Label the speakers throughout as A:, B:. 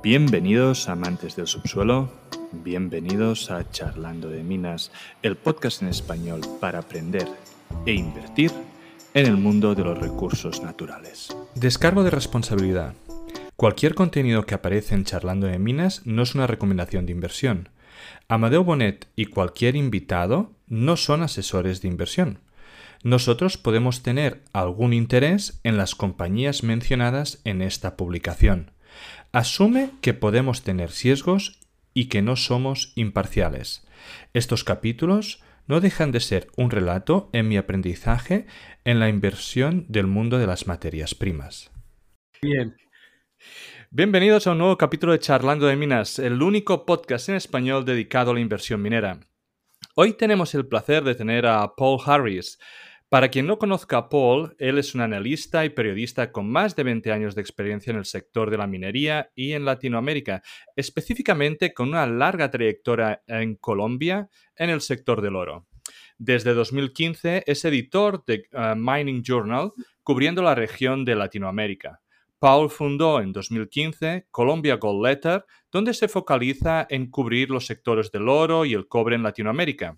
A: Bienvenidos amantes del subsuelo, bienvenidos a Charlando de Minas, el podcast en español para aprender e invertir en el mundo de los recursos naturales.
B: Descargo de responsabilidad. Cualquier contenido que aparece en Charlando de Minas no es una recomendación de inversión. Amadeo Bonet y cualquier invitado no son asesores de inversión. Nosotros podemos tener algún interés en las compañías mencionadas en esta publicación asume que podemos tener sesgos y que no somos imparciales. Estos capítulos no dejan de ser un relato en mi aprendizaje en la inversión del mundo de las materias primas.
A: Bien. Bienvenidos a un nuevo capítulo de Charlando de Minas, el único podcast en español dedicado a la inversión minera. Hoy tenemos el placer de tener a Paul Harris, para quien no conozca a Paul, él es un analista y periodista con más de 20 años de experiencia en el sector de la minería y en Latinoamérica, específicamente con una larga trayectoria en Colombia en el sector del oro. Desde 2015 es editor de uh, Mining Journal, cubriendo la región de Latinoamérica. Paul fundó en 2015 Colombia Gold Letter, donde se focaliza en cubrir los sectores del oro y el cobre en Latinoamérica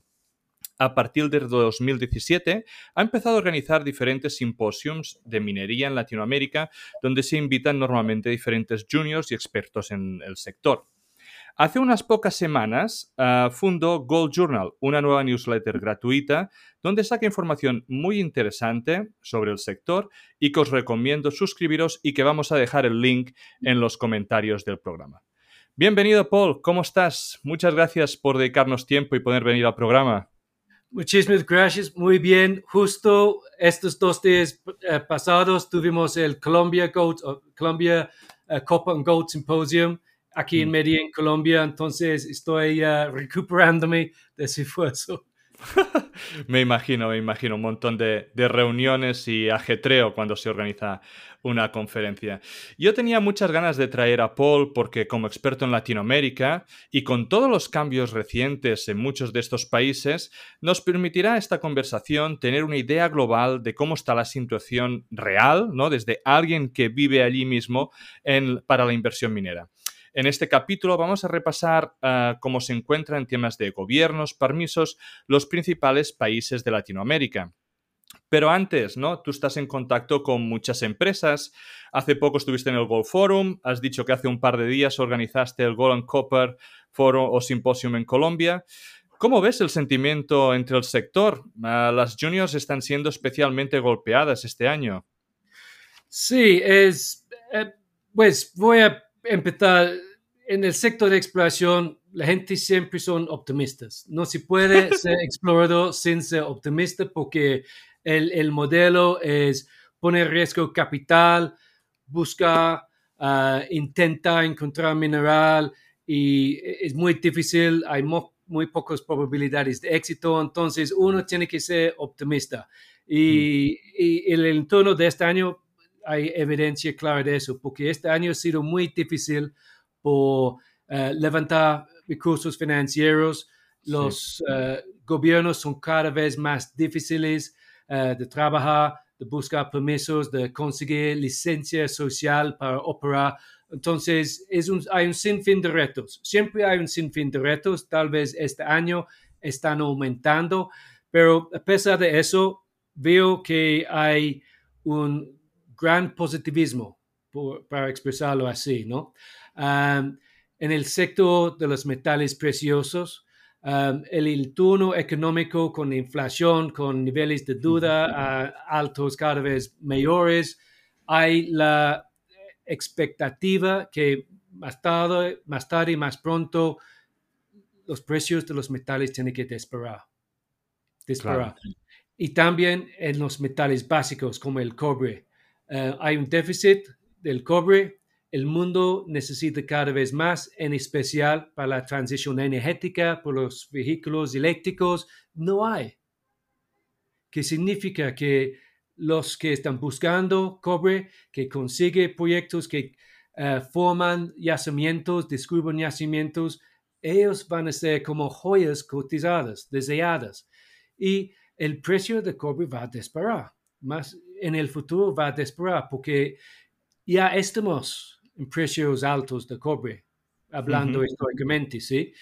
A: a partir de 2017, ha empezado a organizar diferentes simposiums de minería en Latinoamérica, donde se invitan normalmente diferentes juniors y expertos en el sector. Hace unas pocas semanas ah, fundó Gold Journal, una nueva newsletter gratuita donde saca información muy interesante sobre el sector y que os recomiendo suscribiros y que vamos a dejar el link en los comentarios del programa. Bienvenido Paul, ¿cómo estás? Muchas gracias por dedicarnos tiempo y poder venir al programa.
C: Muchísimas gracias, muy bien. Justo estos dos días eh, pasados tuvimos el Colombia Goat, Colombia uh, Copa and Goat Symposium aquí en mm. Medellín, Colombia. Entonces estoy uh, recuperándome de ese esfuerzo.
A: me imagino, me imagino un montón de, reuniones y ajetreo cuando se organiza una conferencia. Yo tenía muchas ganas de traer a Paul porque como experto en Latinoamérica y con todos los cambios recientes en muchos de estos países, nos permitirá esta conversación tener una idea global de cómo está la situación real, ¿no? Desde alguien que vive allí mismo para la inversión minera. En este capítulo vamos a repasar ah, cómo se encuentran en temas de gobiernos, permisos, los principales países de Latinoamérica. Pero antes, ¿no? Tú estás en contacto con muchas empresas. Hace poco estuviste en el Gold Forum. Has dicho que hace un par de días organizaste el Gold and Copper Forum o Symposium en Colombia. ¿Cómo ves el sentimiento entre el sector? Ah, las juniors están siendo especialmente golpeadas este año.
C: Sí, es. Eh, pues voy a empezar en el sector de exploración, la gente siempre son optimistas. No se puede ser explorador sin ser optimista porque el, modelo es poner riesgo capital, buscar, uh, intentar encontrar mineral y es muy difícil, hay muy pocas probabilidades de éxito, entonces uno tiene que ser optimista. Y, mm. y el entorno de este año hay evidencia clara de eso, porque este año ha sido muy difícil por eh, levantar recursos financieros. Los eh, gobiernos son cada vez más difíciles eh, de trabajar, de buscar permisos, de conseguir licencia social para operar. Entonces, es un, hay un sinfín de retos. Siempre hay un sinfín de retos. Tal vez este año están aumentando, pero a pesar de eso, veo que hay un gran positivismo, para expresarlo así, ¿no? en el sector de los metales preciosos, el entorno económico con inflación, con niveles de duda altos cada vez mayores, hay la expectativa que más tarde, más tarde y más pronto los precios de los metales tienen que disparar. disparar. Y también en los metales básicos como el cobre, eh, hay un déficit del cobre. El mundo necesita cada vez más, en especial para la transición energética, por los vehículos eléctricos. No hay. ¿Qué significa que los que están buscando cobre, que consiguen proyectos que eh, forman yacimientos, descubren yacimientos, ellos van a ser como joyas cotizadas, deseadas. Y el precio de cobre va a disparar. Más, en el futuro va a disparar porque ya estamos en precios altos de cobre, hablando históricamente, ¿sí?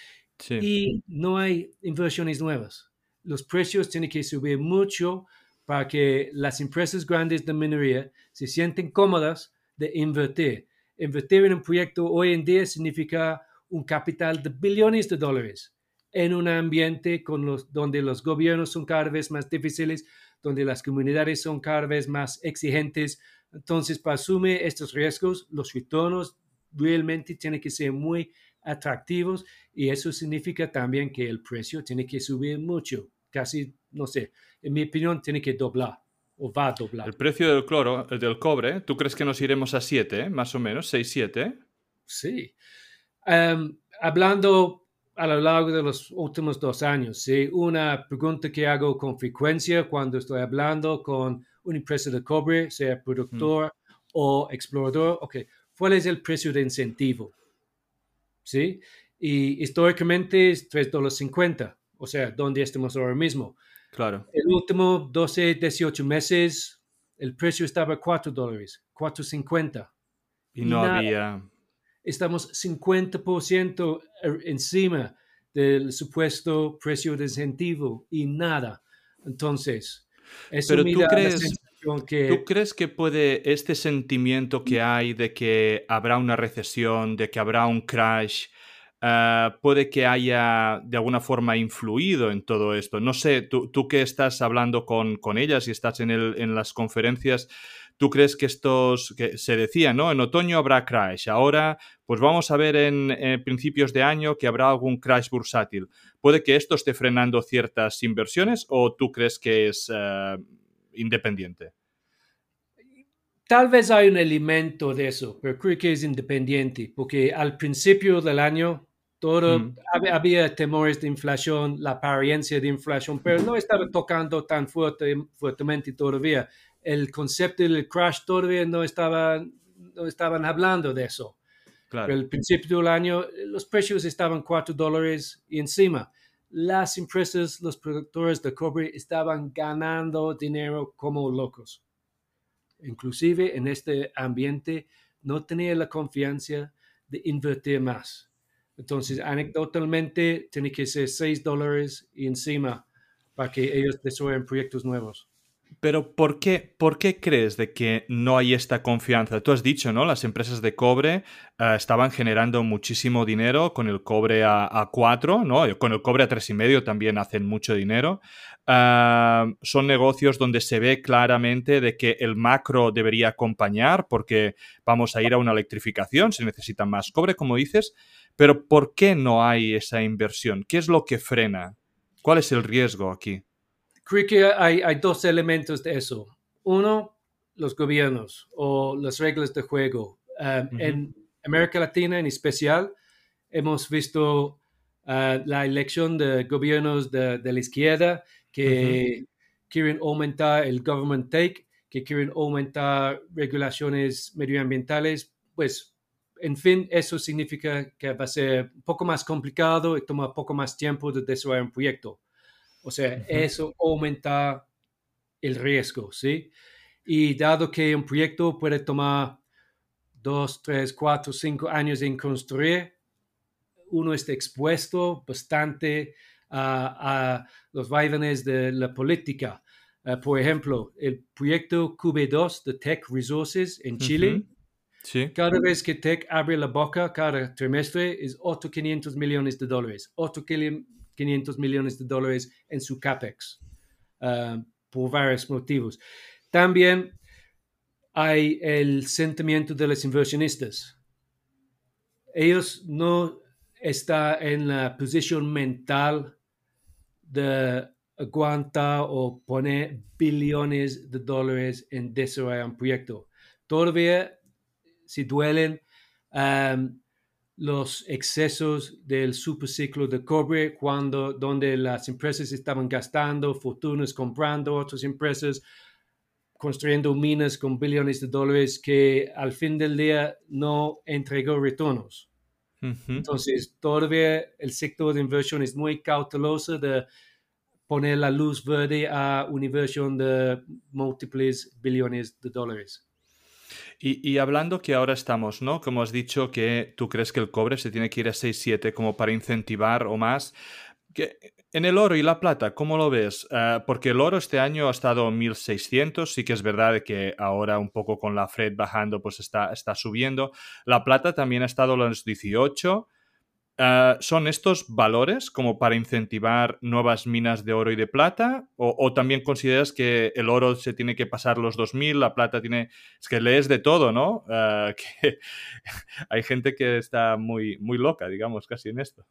C: Y no hay inversiones nuevas. Los precios tienen que subir mucho para que las empresas grandes de minería se sienten cómodas de invertir. Invertir en un proyecto hoy en día significa un capital de billones de dólares en un ambiente con los, donde los gobiernos son cada vez más difíciles, donde las comunidades son cada vez más exigentes. Entonces, para asumir estos riesgos, los retornos realmente tienen que ser muy atractivos y eso significa también que el precio tiene que subir mucho, casi, no sé, en mi opinión, tiene que doblar o va a doblar.
A: El precio del cloro, del cobre, ¿tú crees que nos iremos a 7, más o menos, 6, 7?
C: Sí. Em, hablando a lo largo de los últimos dos años, ¿sí? una pregunta que hago con frecuencia cuando estoy hablando con una empresa de cobre, sea productor o explorador, ok, ¿cuál es el precio de incentivo? ¿Sí? Y históricamente es 3 dólares 50, o sea, ¿dónde estamos ahora mismo?
A: Claro.
C: El último 12, 18 meses, el precio estaba 4 dólares, 4.50.
A: Y, y no había
C: estamos 50% er, encima del supuesto precio de incentivo y nada. Entonces,
A: eso Pero tú crees, que... ¿tú crees que puede este sentimiento que hay de que habrá una recesión, de que habrá un crash, uh, puede que haya de alguna forma influido en todo esto? No sé, tú, tú que estás hablando con, con ellas y estás en, el, en las conferencias, ¿Tú crees que estos, que se decía, ¿no? En otoño habrá crash, ahora pues vamos a ver en, principios de año que habrá algún crash bursátil. ¿Puede que esto esté frenando ciertas inversiones o tú crees que es eh, independiente?
C: Tal vez hay un elemento de eso, pero creo que es independiente, porque al principio del año todo mm. había, temores de inflación, la apariencia de inflación, pero no estaba tocando tan fuerte, fuertemente todavía el concepto del crash todavía no estaban, no estaban hablando de eso. Claro. Pero al principio del año los precios estaban 4 dólares y encima. Las empresas, los productores de cobre estaban ganando dinero como locos. Inclusive en este ambiente no tenía la confianza de invertir más. Entonces, anecdotalmente, tiene que ser 6 dólares y encima para que ellos desarrollen proyectos nuevos.
A: Pero ¿por qué, ¿por qué crees de que no hay esta confianza? Tú has dicho, ¿no? Las empresas de cobre eh, estaban generando muchísimo dinero con el cobre a, a 4, ¿no? Con el cobre a tres y medio también hacen mucho dinero. Ah, son negocios donde se ve claramente de que el macro debería acompañar porque vamos a ir a una electrificación, se necesita más cobre, como dices. Pero ¿por qué no hay esa inversión? ¿Qué es lo que frena? ¿Cuál es el riesgo aquí?
C: Creo que hay, hay dos elementos de eso. Uno, los gobiernos o las reglas de juego. Um, en América Latina en especial, hemos visto uh, la elección de gobiernos de, de la izquierda que quieren aumentar el government take, que quieren aumentar regulaciones medioambientales. Pues, en fin, eso significa que va a ser un poco más complicado y toma poco más tiempo de desarrollar un proyecto. O sea, eso aumenta el riesgo, ¿sí? Y dado que un proyecto puede tomar dos, tres, cuatro, cinco años en construir, uno está expuesto bastante a, los vaivenes de la política. Eh, por ejemplo, el proyecto QB2 de Tech Resources en Chile, sí. cada vez que Tech abre la boca cada trimestre es otro 500 millones de dólares, otro 500 millones de dólares en su CAPEX uh, por varios motivos. También hay el sentimiento de los inversionistas. Ellos no están en la posición mental de aguantar o poner billones de dólares en desarrollar un proyecto. Todavía si duelen um, los excesos del superciclo de cobre, cuando, donde las empresas estaban gastando fortunas comprando otras empresas, construyendo minas con billones de dólares que al fin del día no entregó retornos. Entonces, todavía el sector de inversión es muy cauteloso de poner la luz verde a una inversión de múltiples billones de dólares.
A: Y, hablando que ahora estamos, ¿no? Como has dicho que tú crees que el cobre se tiene que ir a 6-7 como para incentivar o más. Que, en el oro y la plata, ¿cómo lo ves? Eh, porque el oro este año ha estado 1600, sí que es verdad que ahora un poco con la Fred bajando pues está, está subiendo. La plata también ha estado en los 18. Eh, ¿Son estos valores como para incentivar nuevas minas de oro y de plata? ¿O, también consideras que el oro se tiene que pasar los 2000, la plata tiene... Es que lees de todo, ¿no? Que hay gente que está muy, muy loca, digamos, casi en esto.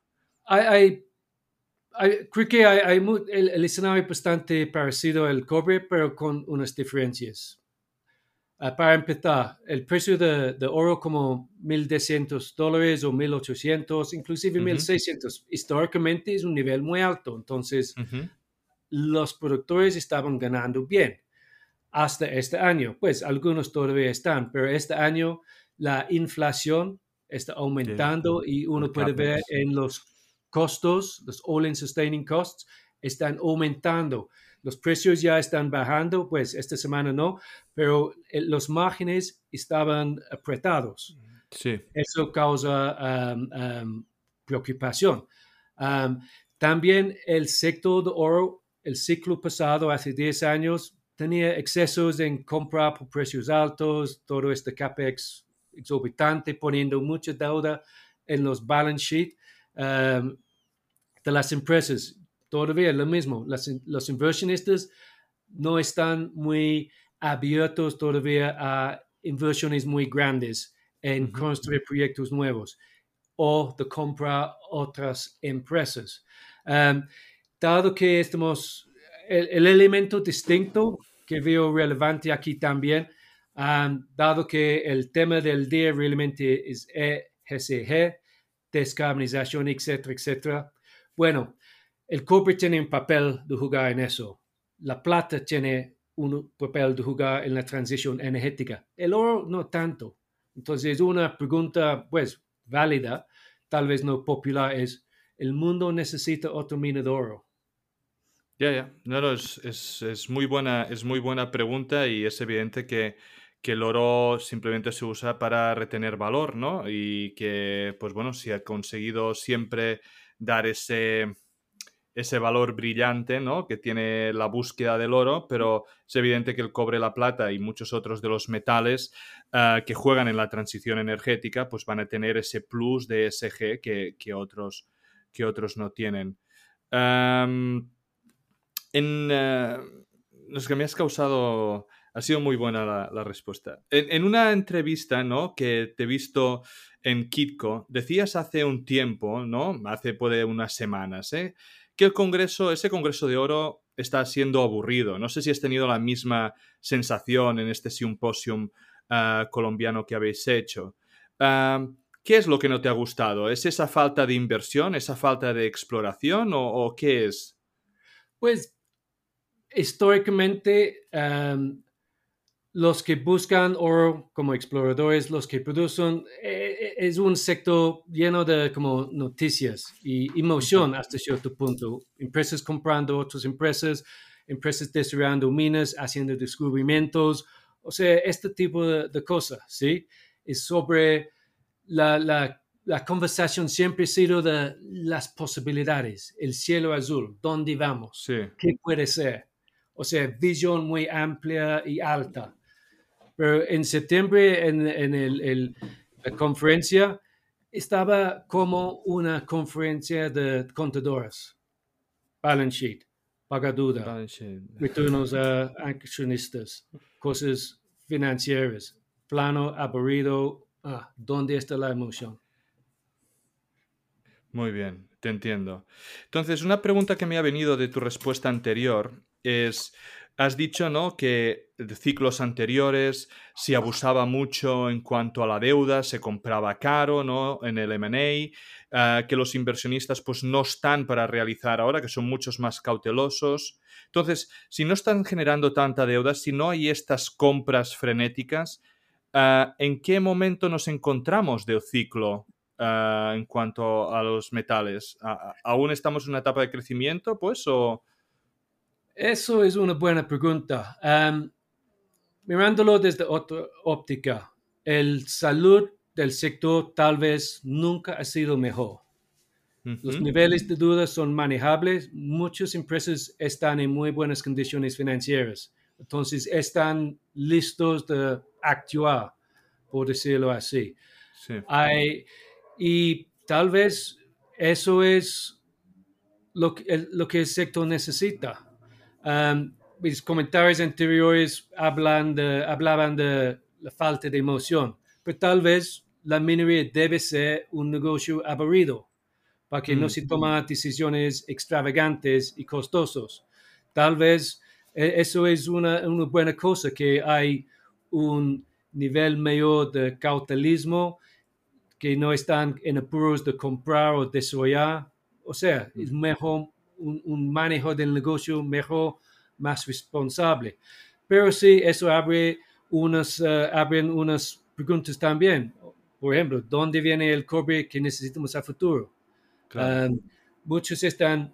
C: creo que hay, el, escenario bastante parecido al cobre, pero con unas diferencias. Ah, para empezar, el precio de, oro como 1.200 dólares o 1.800, inclusive 1.600, históricamente es un nivel muy alto. Entonces, los productores estaban ganando bien hasta este año. Pues algunos todavía están, pero este año la inflación está aumentando y uno puede ver en los costos, los all-in sustaining costs, están aumentando. Los precios ya están bajando, pues esta semana no, pero eh, los márgenes estaban apretados.
A: Sí.
C: Eso causa um, um, preocupación. Um, también el sector de oro, el ciclo pasado, hace 10 años, tenía excesos en compra por precios altos, todo este CAPEX exorbitante, poniendo mucha deuda en los balance sheet de las empresas. Todavía lo mismo, los inversionistas no están muy abiertos todavía a inversiones muy grandes en construir proyectos nuevos o de comprar otras empresas. Um, dado que estamos, el, elemento distinto que veo relevante aquí también, um, dado que el tema del día realmente es ESG, descarbonización, etcétera, etcétera, bueno, el cobre tiene un papel de jugar en eso. La plata tiene un papel de jugar en la transición energética. El oro no tanto. Entonces, una pregunta, pues, válida, tal vez no popular, es, ¿el mundo necesita otro mina de oro?
A: Ya, ya. No, no, es, muy buena, es muy buena pregunta y es evidente que, que, el oro simplemente se usa para retener valor, ¿no? Y que, pues bueno, si ha conseguido siempre dar ese, ese valor brillante ¿no? que tiene la búsqueda del oro, pero es evidente que el cobre, la plata y muchos otros de los metales ah, que juegan en la transición energética pues van a tener ese plus de SG que, otros, que otros no tienen. en, uh, que me has causado... Ha sido muy buena la, respuesta. En, en, una entrevista, ¿no? Que te he visto en Kitco, decías hace un tiempo, ¿no? Hace puede unas semanas, ¿eh? Que el congreso, ese congreso de oro está siendo aburrido. No sé si has tenido la misma sensación en este simposium ah, colombiano que habéis hecho. ¿Qué es lo que no te ha gustado? ¿Es esa falta de inversión, esa falta de exploración o, qué es?
C: Pues históricamente los que buscan oro como exploradores, los que producen, eh, eh, es un sector lleno de como noticias y emoción hasta cierto punto. Empresas comprando otras empresas, empresas desarrollando minas, haciendo descubrimientos, o sea, este tipo de, cosas, ¿sí? Es sobre la, la, la, conversación siempre ha sido de las posibilidades, el cielo azul, dónde vamos, qué puede ser. O sea, visión muy amplia y alta. Pero en septiembre, en, en la conferencia, estaba como una conferencia de contadores. Balance sheet, pagaduda, retornos a accionistas, cosas financieras, plano aburrido. Ah, ¿dónde está la emoción?
A: Muy bien, te entiendo. Entonces, una pregunta que me ha venido de tu respuesta anterior es, Has dicho, ¿no? Que de ciclos anteriores se abusaba mucho en cuanto a la deuda, se compraba caro, ¿no? En el M&A, ah, que los inversionistas pues no están para realizar ahora, que son muchos más cautelosos. Entonces, si no están generando tanta deuda, si no hay estas compras frenéticas, ah, ¿en qué momento nos encontramos del ciclo ah, en cuanto a los metales? ¿Aún estamos en una etapa de crecimiento, pues?
C: Eso es una buena pregunta. mirándolo desde otra óptica, el salud del sector tal vez nunca ha sido mejor. Los niveles de duda son manejables. Muchas empresas están en muy buenas condiciones financieras. Entonces están listos de actuar, por decirlo así. y tal vez eso es lo que el, lo que el sector necesita. Um, mis comentarios anteriores hablan de, hablaban de la falta de emoción, pero tal vez la minería debe ser un negocio aburrido para que no mm. se tomen decisiones extravagantes y costosos. Tal vez e, eso es una, una, buena cosa, que hay un nivel mayor de cautalismo, que no están en apuros de comprar o desarrollar. O sea, es mm. mejor un, manejo del negocio mejor, más responsable. Pero sí, eso abre unas, uh, abren unas preguntas también. Por ejemplo, ¿dónde viene el cobre que necesitamos a futuro? Um, muchos están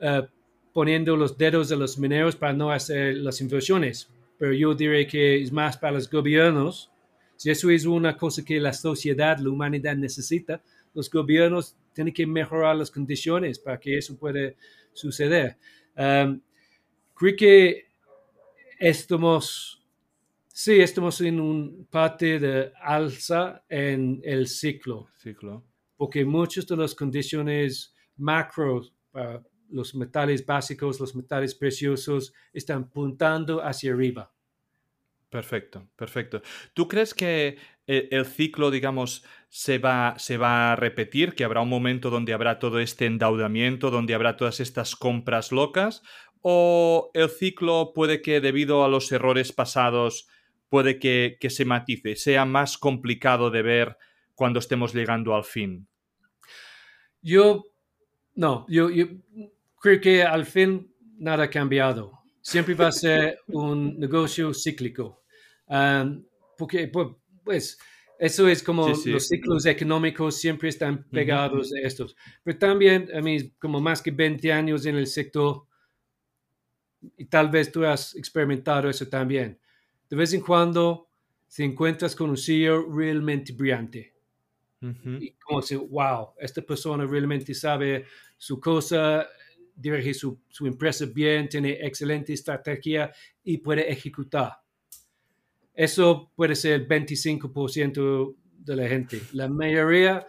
C: uh, poniendo los dedos de los mineros para no hacer las inversiones, pero yo diré que es más para los gobiernos. Si eso es una cosa que la sociedad, la humanidad necesita, los gobiernos tienen que mejorar las condiciones para que eso pueda suceder. Um, creo que estamos, sí, estamos en un parte de alza en el ciclo.
A: Ciclo
C: porque muchas de las condiciones macro para los metales básicos, los metales preciosos, están puntando hacia arriba.
A: Perfecto, perfecto. ¿Tú crees que eh, el ciclo, digamos, se va, se va a repetir, que habrá un momento donde habrá todo este endeudamiento, donde habrá todas estas compras locas? ¿O el ciclo puede que debido a los errores pasados, puede que, que se matice, sea más complicado de ver cuando estemos llegando al fin?
C: Yo, no, yo, creo que al fin nada ha cambiado. Siempre va a ser un negocio cíclico. Um, porque, pues, eso es como los ciclos económicos siempre están pegados a estos. Pero también, a mí, como más que 20 años en el sector, y tal vez tú has experimentado eso también. De vez en cuando te encuentras con un CEO realmente brillante y como decir, wow, esta persona realmente sabe su cosa, dirige su, su empresa bien, tiene excelente estrategia y puede ejecutar. Eso puede ser el 25% de la gente. La mayoría,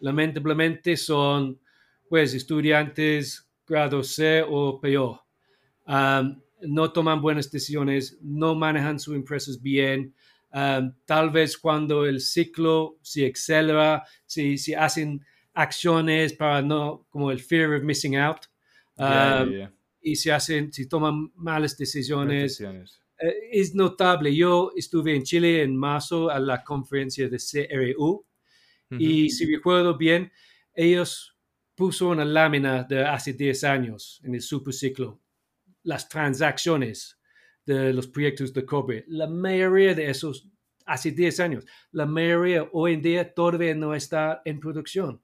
C: lamentablemente, son pues estudiantes grado C o peor. no toman buenas decisiones, no manejan sus empresas bien, Um, tal vez cuando el ciclo se acelera, si, si hacen acciones para no, como el fear of missing out, um, y si hacen, si toman malas decisiones, es notable. Yo estuve en Chile en marzo a la conferencia de CRU y si recuerdo bien, ellos puso una lámina de hace 10 años en el superciclo, las transacciones de los proyectos de cobre. La mayoría de esos, hace 10 años, la mayoría hoy en día todavía no está en producción.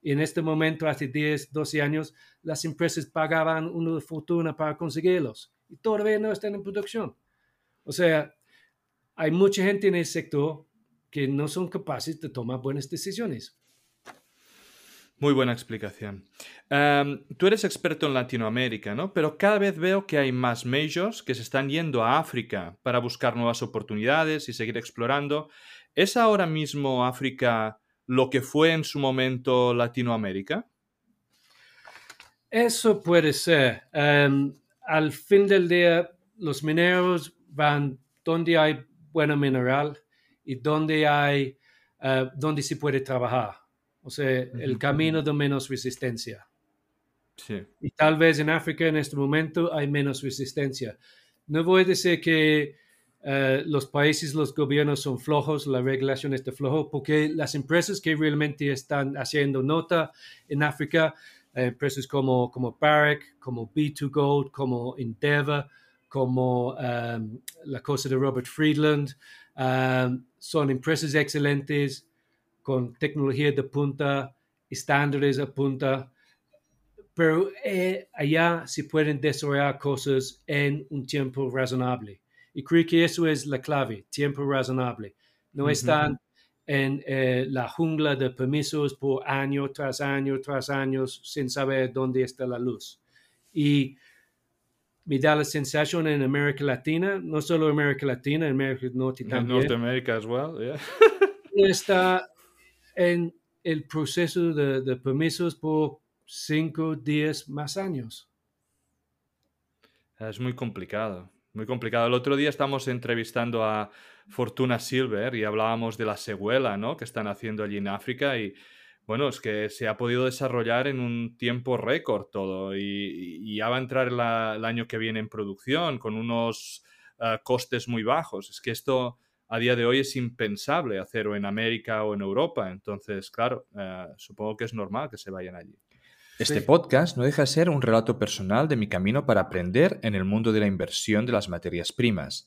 C: Y en este momento, hace 10, 12 años, las empresas pagaban una fortuna para conseguirlos y todavía no están en producción. O sea, hay mucha gente en el sector que no son capaces de tomar buenas decisiones.
A: Muy buena explicación. Em, tú eres experto en Latinoamérica, ¿no? Pero cada vez veo que hay más majors que se están yendo a África para buscar nuevas oportunidades y seguir explorando. ¿Es ahora mismo África lo que fue en su momento Latinoamérica?
C: Eso puede ser. Em, al fin del día, los mineros van donde hay buena mineral y donde hay, eh, donde se puede trabajar o sea, el camino de menos resistencia.
A: Sí.
C: Y tal vez en África en este momento hay menos resistencia. No voy a decir que eh, los países, los gobiernos son flojos, la regulación está flojo, porque las empresas que realmente están haciendo nota en África, eh, empresas como, como Barrick, como B2Gold, como Endeavour, como um, la cosa de Robert Friedland, um, son empresas excelentes con tecnología de punta, estándares de punta, pero eh, allá se pueden desarrollar cosas en un tiempo razonable. Y creo que eso es la clave, tiempo razonable. No están en eh, la jungla de permisos por año tras año tras año sin saber dónde está la luz. Y me da la sensación en América Latina, no solo América Latina, en América del Norte también.
A: Norteamérica as well, yeah.
C: está en el proceso de, de permisos por cinco, diez más años.
A: Es muy complicado, muy complicado. El otro día estamos entrevistando a Fortuna Silver y hablábamos de la secuela, ¿no? Que están haciendo allí en África y bueno, es que se ha podido desarrollar en un tiempo récord todo y, ya va a entrar el año que viene en producción con unos eh, costes muy bajos. Es que esto a día de hoy es impensable hacerlo en América o en Europa. Entonces, claro, eh, supongo que es normal que se vayan allí.
B: Este podcast no deja de ser un relato personal de mi camino para aprender en el mundo de la inversión de las materias primas.